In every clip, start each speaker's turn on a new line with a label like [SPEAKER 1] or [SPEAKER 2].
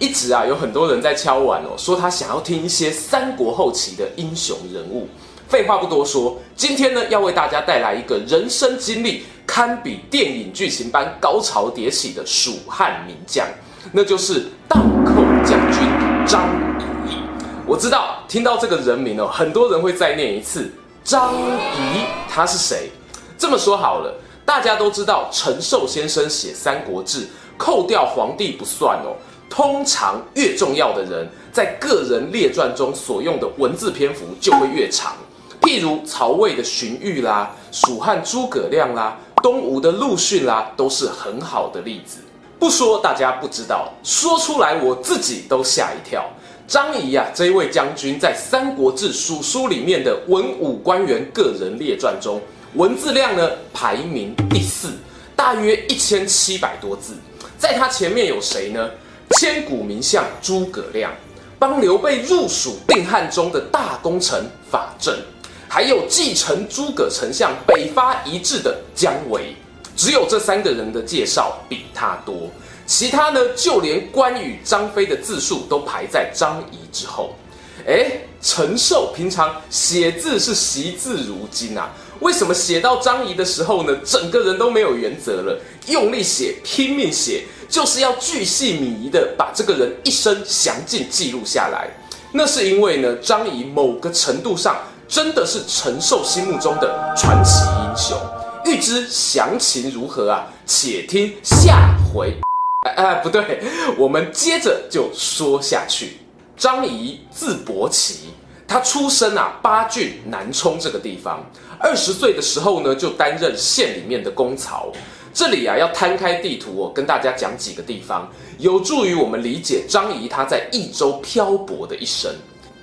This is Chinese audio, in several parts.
[SPEAKER 1] 一直啊，有很多人在敲碗哦，说他想要听一些三国后期的英雄人物。废话不多说，今天呢，要为大家带来一个人生经历堪比电影剧情般高潮迭起的蜀汉名将，那就是倒寇将军张仪。我知道听到这个人名哦，很多人会再念一次张仪，他是谁？这么说好了，大家都知道陈寿先生写《三国志》，扣掉皇帝不算哦。通常越重要的人，在个人列传中所用的文字篇幅就会越长。譬如曹魏的荀彧啦，蜀汉诸葛亮啦，东吴的陆逊啦，都是很好的例子。不说大家不知道，说出来我自己都吓一跳。张仪呀，这一位将军在《三国志·蜀书》里面的文武官员个人列传中，文字量呢排名第四，大约一千七百多字。在他前面有谁呢？千古名相诸葛亮，帮刘备入蜀定汉中的大功臣法正，还有继承诸葛丞相北伐遗志的姜维，只有这三个人的介绍比他多，其他呢，就连关羽、张飞的字数都排在张仪之后。诶，陈寿平常写字是惜字如金啊，为什么写到张仪的时候呢，整个人都没有原则了，用力写，拼命写。就是要巨细靡遗的把这个人一生详尽记录下来，那是因为呢，张仪某个程度上真的是陈寿心目中的传奇英雄。欲知详情如何啊？且听下回。哎哎，不对，我们接着就说下去。张仪字伯奇，他出生啊巴郡南充这个地方，二十岁的时候呢就担任县里面的公曹。这里啊，要摊开地图哦，跟大家讲几个地方，有助于我们理解张仪他在益州漂泊的一生。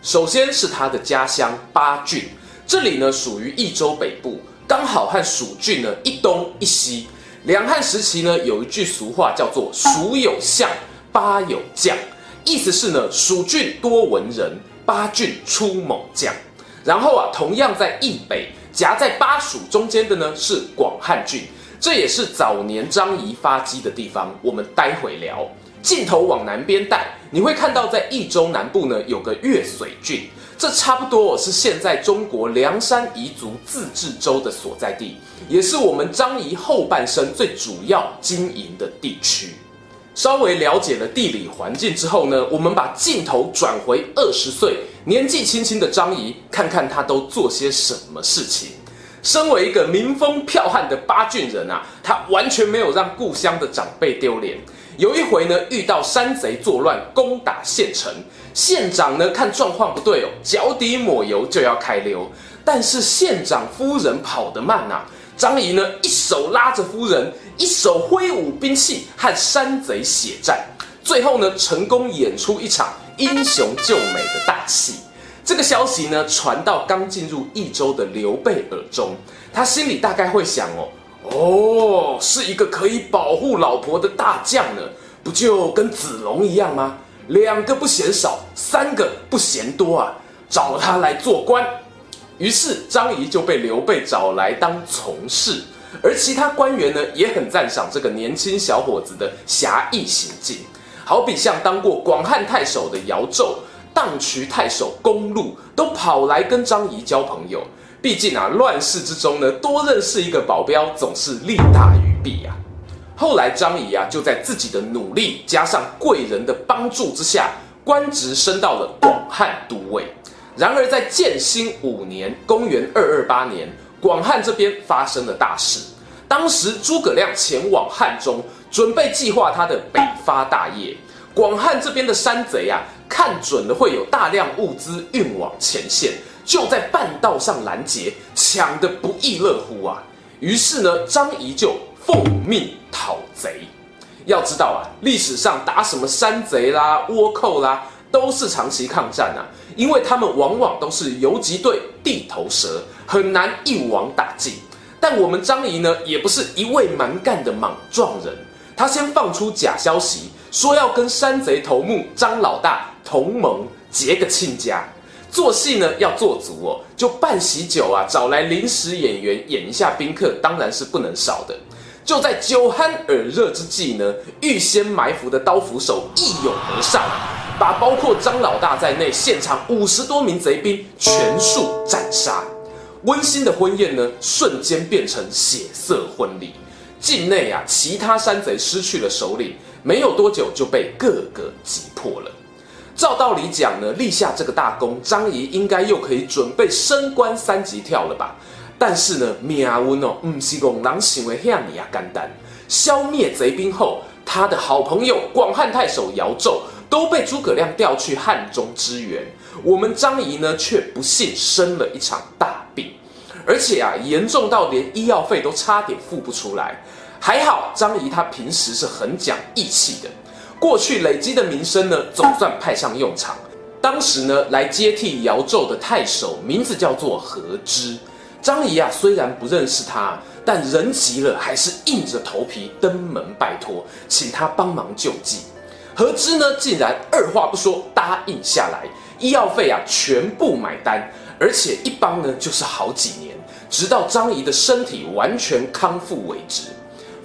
[SPEAKER 1] 首先是他的家乡巴郡，这里呢属于益州北部，刚好和蜀郡呢一东一西。两汉时期呢有一句俗话叫做“蜀有相，巴有将”，意思是呢蜀郡多文人，巴郡出猛将。然后啊，同样在益北，夹在巴蜀中间的呢是广汉郡。这也是早年张仪发迹的地方，我们待会聊。镜头往南边带，你会看到在益州南部呢有个越水郡，这差不多是现在中国凉山彝族自治州的所在地，也是我们张仪后半生最主要经营的地区。稍微了解了地理环境之后呢，我们把镜头转回二十岁年纪轻轻的张仪，看看他都做些什么事情。身为一个民风剽悍的巴郡人啊，他完全没有让故乡的长辈丢脸。有一回呢，遇到山贼作乱，攻打县城，县长呢看状况不对哦，脚底抹油就要开溜。但是县长夫人跑得慢啊，张仪呢一手拉着夫人，一手挥舞兵器和山贼血战，最后呢成功演出一场英雄救美的大戏。这个消息呢，传到刚进入益州的刘备耳中，他心里大概会想哦，哦，是一个可以保护老婆的大将呢，不就跟子龙一样吗？两个不嫌少，三个不嫌多啊，找他来做官。于是张仪就被刘备找来当从事，而其他官员呢，也很赞赏这个年轻小伙子的侠义行径，好比像当过广汉太守的姚胄。荡渠太守公路都跑来跟张仪交朋友，毕竟啊，乱世之中呢，多认识一个保镖总是利大于弊呀。后来张仪啊，就在自己的努力加上贵人的帮助之下，官职升到了广汉都尉。然而在建兴五年（公元二二八年），广汉这边发生了大事。当时诸葛亮前往汉中，准备计划他的北伐大业。广汉这边的山贼啊，看准了会有大量物资运往前线，就在半道上拦截，抢得不亦乐乎啊！于是呢，张仪就奉命讨贼。要知道啊，历史上打什么山贼啦、倭寇啦，都是长期抗战啊，因为他们往往都是游击队地头蛇，很难一网打尽。但我们张仪呢，也不是一味蛮干的莽撞人，他先放出假消息，说要跟山贼头目张老大同盟结个亲家，做戏呢要做足哦，就办喜酒啊，找来临时演员演一下宾客，当然是不能少的。就在酒酣耳热之际呢，预先埋伏的刀斧手一拥而上，把包括张老大在内现场五十多名贼兵全数斩杀。温馨的婚宴呢，瞬间变成血色婚礼。境内啊，其他山贼失去了首领，没有多久就被各个击破了。照道理讲呢，立下这个大功，张仪应该又可以准备升官三级跳了吧？但是呢，命运哦，不是讲人行为遐尔啊简单。消灭贼兵后，他的好朋友广汉太守姚胄都被诸葛亮调去汉中支援，我们张仪呢却不幸生了一场大病，而且啊，严重到连医药费都差点付不出来。还好张仪他平时是很讲义气的，过去累积的名声呢，总算派上用场。当时呢，来接替姚胄的太守名字叫做何知。张仪啊，虽然不认识他，但人急了还是硬着头皮登门拜托，请他帮忙救济。何知呢，竟然二话不说答应下来，医药费啊全部买单，而且一帮呢就是好几年，直到张仪的身体完全康复为止。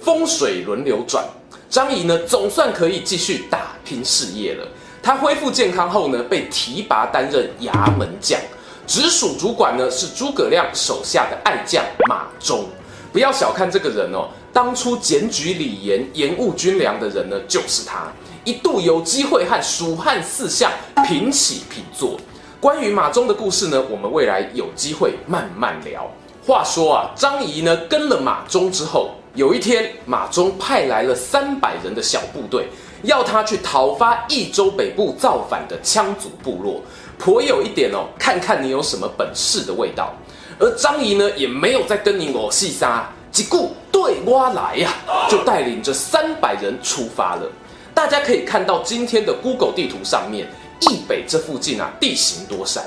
[SPEAKER 1] 风水轮流转，张仪呢总算可以继续打拼事业了。他恢复健康后呢，被提拔担任衙门将。直属主管呢是诸葛亮手下的爱将马忠，不要小看这个人哦，当初检举李严延误军粮的人呢就是他，一度有机会和蜀汉四相平起平坐。关于马忠的故事呢，我们未来有机会慢慢聊。话说啊，张仪呢跟了马忠之后，有一天马忠派来了三百人的小部队，要他去讨伐益州北部造反的羌族部落。颇有一点哦，看看你有什么本事的味道。而张仪呢，也没有再跟你我细沙，只顾对我来呀、就带领着三百人出发了。大家可以看到今天的 Google 地图上面，易北这附近啊，地形多山。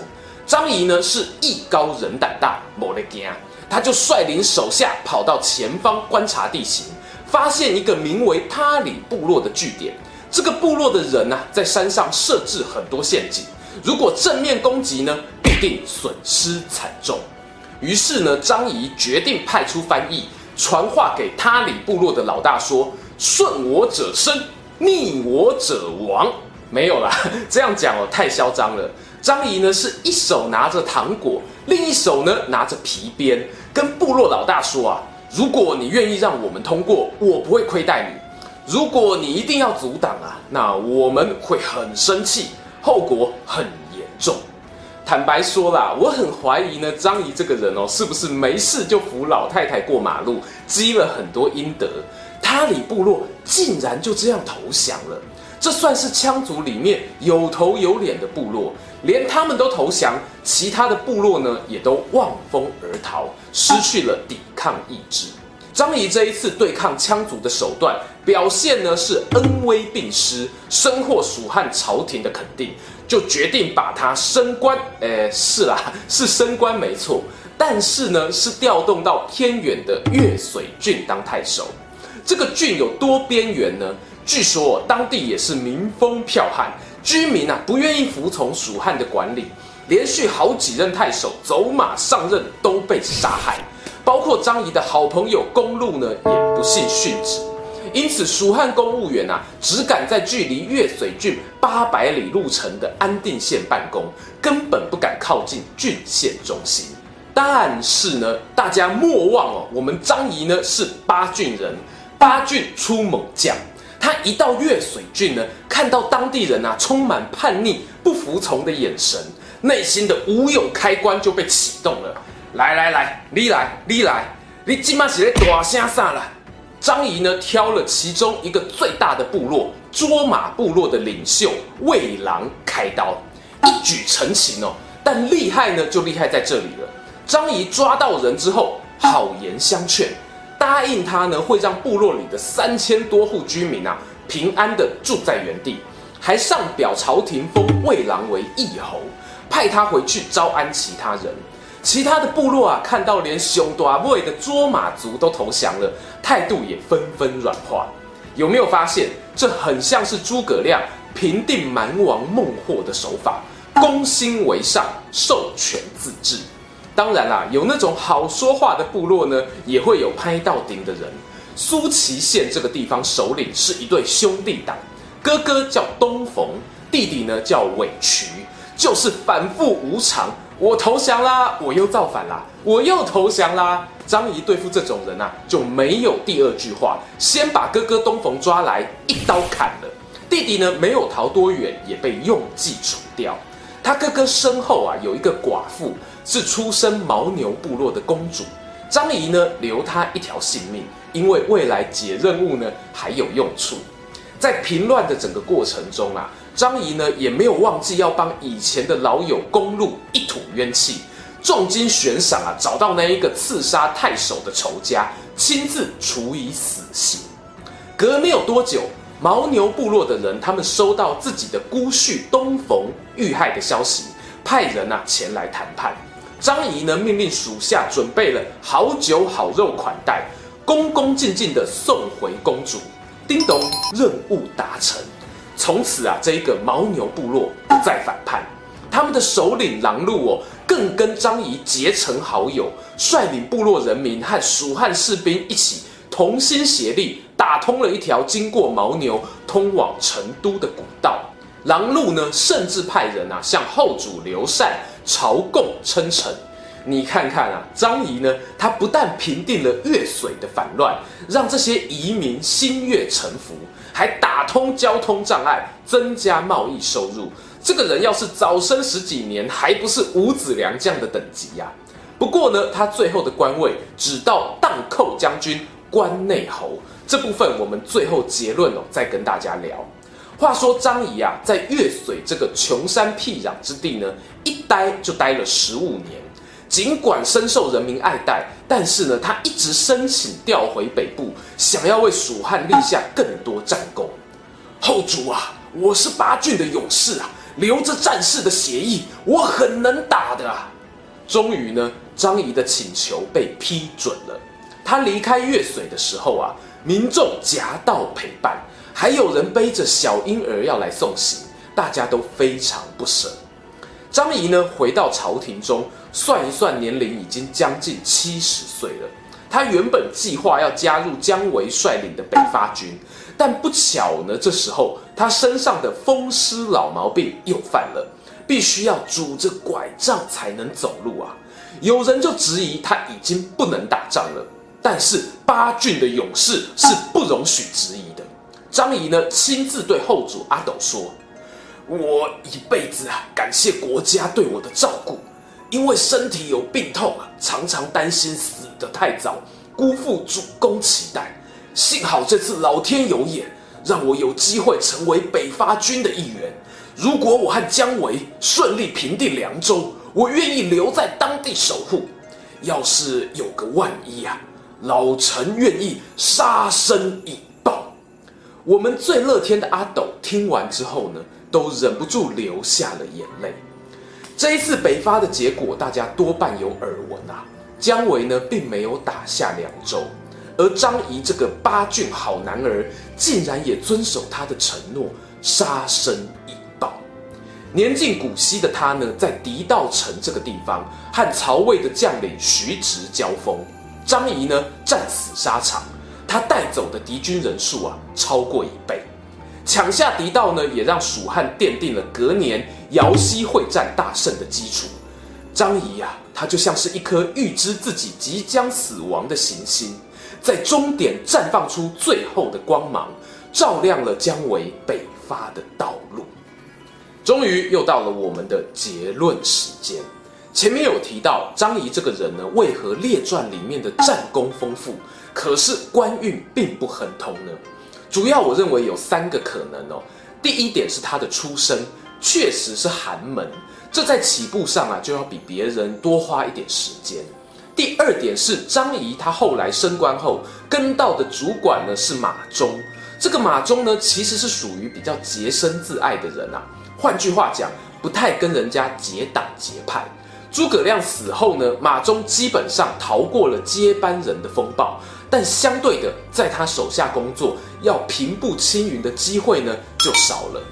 [SPEAKER 1] 张仪呢是艺高人胆大，莫得惊，他就率领手下跑到前方观察地形，发现一个名为他里部落的据点。这个部落的人呢、啊，在山上设置很多陷阱。如果正面攻击呢，必定损失惨重。于是呢，张仪决定派出翻译传话给他里部落的老大说：“顺我者生，逆我者亡。”没有啦，这样讲哦，太嚣张了。张仪呢，是一手拿着糖果，另一手呢拿着皮鞭，跟部落老大说啊：“如果你愿意让我们通过，我不会亏待你；如果你一定要阻挡啊，那我们会很生气。”后果很严重。坦白说啦，我很怀疑呢，张仪这个人哦，是不是没事就扶老太太过马路，积了很多阴德？哈里部落竟然就这样投降了，这算是羌族里面有头有脸的部落，连他们都投降，其他的部落呢也都望风而逃，失去了抵抗意志。张仪这一次对抗羌族的手段表现呢是恩威并施，深获蜀汉朝廷的肯定，就决定把他升官。诶，是啦，是升官没错，但是呢是调动到偏远的越水郡当太守。这个郡有多边缘呢？据说当地也是民风剽悍，居民啊不愿意服从蜀汉的管理，连续好几任太守走马上任都被杀害。包括张仪的好朋友公路呢，也不幸殉职，因此蜀汉公务员啊，只敢在距离越水郡八百里路程的安定县办公，根本不敢靠近郡县中心。但是呢，大家莫忘哦，我们张仪呢是八郡人，八郡出猛将。他一到越水郡呢，看到当地人啊充满叛逆、不服从的眼神，内心的武勇开关就被启动了。来来来，你来你来，你今嘛是在大声啥了？张仪呢挑了其中一个最大的部落卓玛部落的领袖魏郎开刀，一举成擒哦。但厉害呢就厉害在这里了。张仪抓到人之后，好言相劝，答应他呢会让部落里的三千多户居民啊平安的住在原地，还上表朝廷封魏郎为义侯，派他回去招安其他人。其他的部落啊，看到连熊大尾的卓玛族都投降了，态度也纷纷软化。有没有发现，这很像是诸葛亮平定蛮王孟获的手法？攻心为上，授权自治。当然啦，有那种好说话的部落呢，也会有拍到顶的人。苏祁县这个地方首领是一对兄弟党，哥哥叫东冯，弟弟呢叫尾渠，就是反复无常。我投降啦，我又造反啦，我又投降啦。张仪对付这种人啊，就没有第二句话，先把哥哥东冯抓来，一刀砍了。弟弟呢，没有逃多远，也被用计除掉。他哥哥身后啊，有一个寡妇，是出身牦牛部落的公主。张仪呢，留她一条性命，因为未来解任务呢还有用处。在平乱的整个过程中啊。张仪呢也没有忘记要帮以前的老友公路一吐冤气，重金悬赏啊，找到那一个刺杀太守的仇家，亲自处以死刑。隔没有多久，牦牛部落的人他们收到自己的姑婿东冯遇害的消息，派人啊前来谈判。张仪呢命令属下准备了好酒好肉款待，恭恭敬敬地送回公主。叮咚，任务达成。从此啊，这一个牦牛部落不再反叛，他们的首领狼鹿哦，更跟张仪结成好友，率领部落人民和蜀汉士兵一起同心协力，打通了一条经过牦牛通往成都的古道。狼鹿呢，甚至派人啊向后主刘禅朝贡称臣。你看看啊，张仪呢，他不但平定了越水的反乱，让这些移民心悦诚服。还打通交通障碍，增加贸易收入。这个人要是早生十几年，还不是五子良将的等级呀、不过呢，他最后的官位只到荡寇将军、关内侯。这部分我们最后结论哦，再跟大家聊。话说张仪啊，在越水这个穷山僻壤之地呢，一待就待了十五年。尽管深受人民爱戴，但是呢，他一直申请调回北部，想要为蜀汉立下更多战功。后主啊，我是八郡的勇士啊，留着战士的协议，我很能打的啊。终于呢，张仪的请求被批准了。他离开越水的时候啊，民众夹道陪伴，还有人背着小婴儿要来送行，大家都非常不舍。张仪呢，回到朝廷中。算一算年龄，已经将近七十岁了。他原本计划要加入姜维率领的北伐军，但不巧呢，这时候他身上的风湿老毛病又犯了，必须要拄着拐杖才能走路啊。有人就质疑他已经不能打仗了，但是八郡的勇士是不容许质疑。张仪呢，亲自对后主阿斗说：“我一辈子啊，感谢国家对我的照顾。”因为身体有病痛啊，常常担心死得太早，辜负主公期待。幸好这次老天有眼，让我有机会成为北伐军的一员。如果我和姜维顺利平定凉州，我愿意留在当地守护。要是有个万一啊，老臣愿意杀身以。我们最乐天的阿斗听完之后呢，都忍不住流下了眼泪。这一次北伐的结果，大家多半有耳闻啊。姜维呢，并没有打下凉州，而张仪这个八郡好男儿，竟然也遵守他的承诺，杀身以报。年近古稀的他呢，在狄道城这个地方，和曹魏的将领徐直交锋。张仪呢，战死沙场，他带走的敌军人数啊，超过一倍。抢下狄道呢，也让蜀汉奠定了隔年瑶溪会战大胜的基础。张仪啊，他就像是一颗预知自己即将死亡的行星，在终点绽放出最后的光芒，照亮了姜维北伐的道路。终于又到了我们的结论时间。前面有提到张仪这个人呢，为何列传里面的战功丰富，可是官运并不亨通呢？主要我认为有三个可能哦。第一点是他的出身确实是寒门，这在起步上啊就要比别人多花一点时间。第二点是张仪他后来升官后跟到的主管呢是马忠，这个马忠呢，其实是属于比较洁身自爱的人啊。换句话讲，不太跟人家结党结派。诸葛亮死后呢，马忠基本上逃过了接班人的风暴，但相对的，在他手下工作要平步青云的机会呢就少了。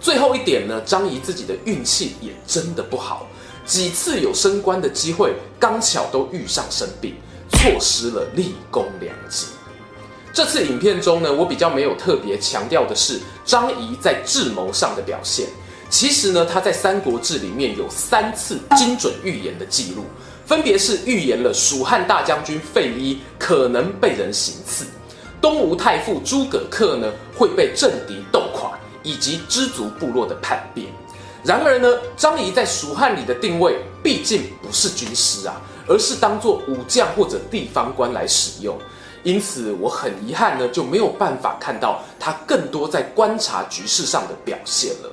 [SPEAKER 1] 最后一点呢，张仪自己的运气也真的不好，几次有升官的机会，刚巧都遇上生病，错失了立功良机。这次影片中呢，我比较没有特别强调的是张仪在智谋上的表现。其实呢，他在《三国志》里面有三次精准预言的记录，分别是预言了蜀汉大将军费祎可能被人行刺，东吴太傅诸葛恪呢会被政敌斗垮，以及支族部落的叛变。然而呢，张仪在蜀汉里的定位毕竟不是军师啊，而是当做武将或者地方官来使用，因此我很遗憾呢，就没有办法看到他更多在观察局势上的表现了。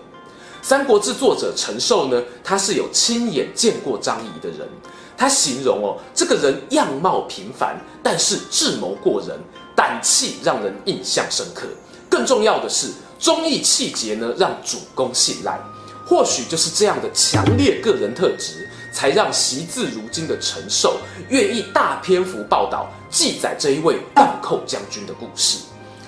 [SPEAKER 1] 《三国志》作者陈寿呢，他是有亲眼见过张仪的人。他形容哦，这个人样貌平凡，但是智谋过人，胆气让人印象深刻。更重要的是，忠义气节呢，让主公信赖。或许就是这样的强烈个人特质，才让惜字如金的陈寿愿意大篇幅报道记载这一位荡寇将军的故事。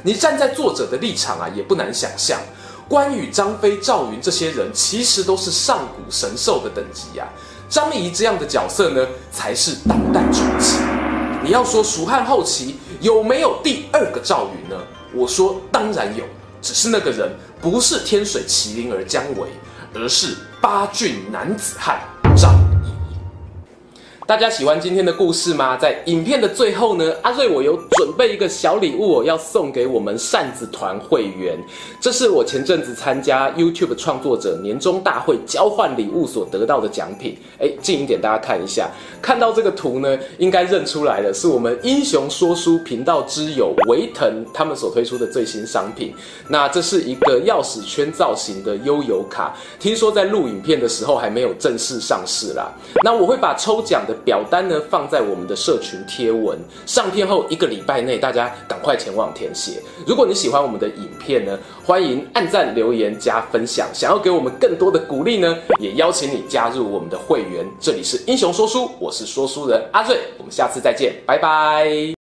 [SPEAKER 1] 你站在作者的立场啊，也不难想象。关羽、张飞、赵云这些人，其实都是上古神兽的等级呀、啊。张仪这样的角色呢，才是当代传奇。你要说蜀汉后期有没有第二个赵云呢？我说当然有，只是那个人不是天水麒麟而姜维，而是八郡男子汉张。大家喜欢今天的故事吗？在影片的最后呢，阿瑞我有准备一个小礼物，我要送给我们扇子团会员。这是我前阵子参加 YouTube 创作者年终大会交换礼物所得到的奖品。哎，近一点，大家看一下，看到这个图呢，应该认出来了，是我们英雄说书频道之友维腾他们所推出的最新商品。那这是一个钥匙圈造型的悠游卡，听说在录影片的时候还没有正式上市啦。那我会把抽奖的。表单呢，放在我们的社群贴文上片后一个礼拜内，大家赶快前往填写。如果你喜欢我们的影片呢，欢迎按赞、留言、加分享。想要给我们更多的鼓励呢，也邀请你加入我们的会员。这里是英雄说书，我是说书人阿瑞，我们下次再见，拜拜。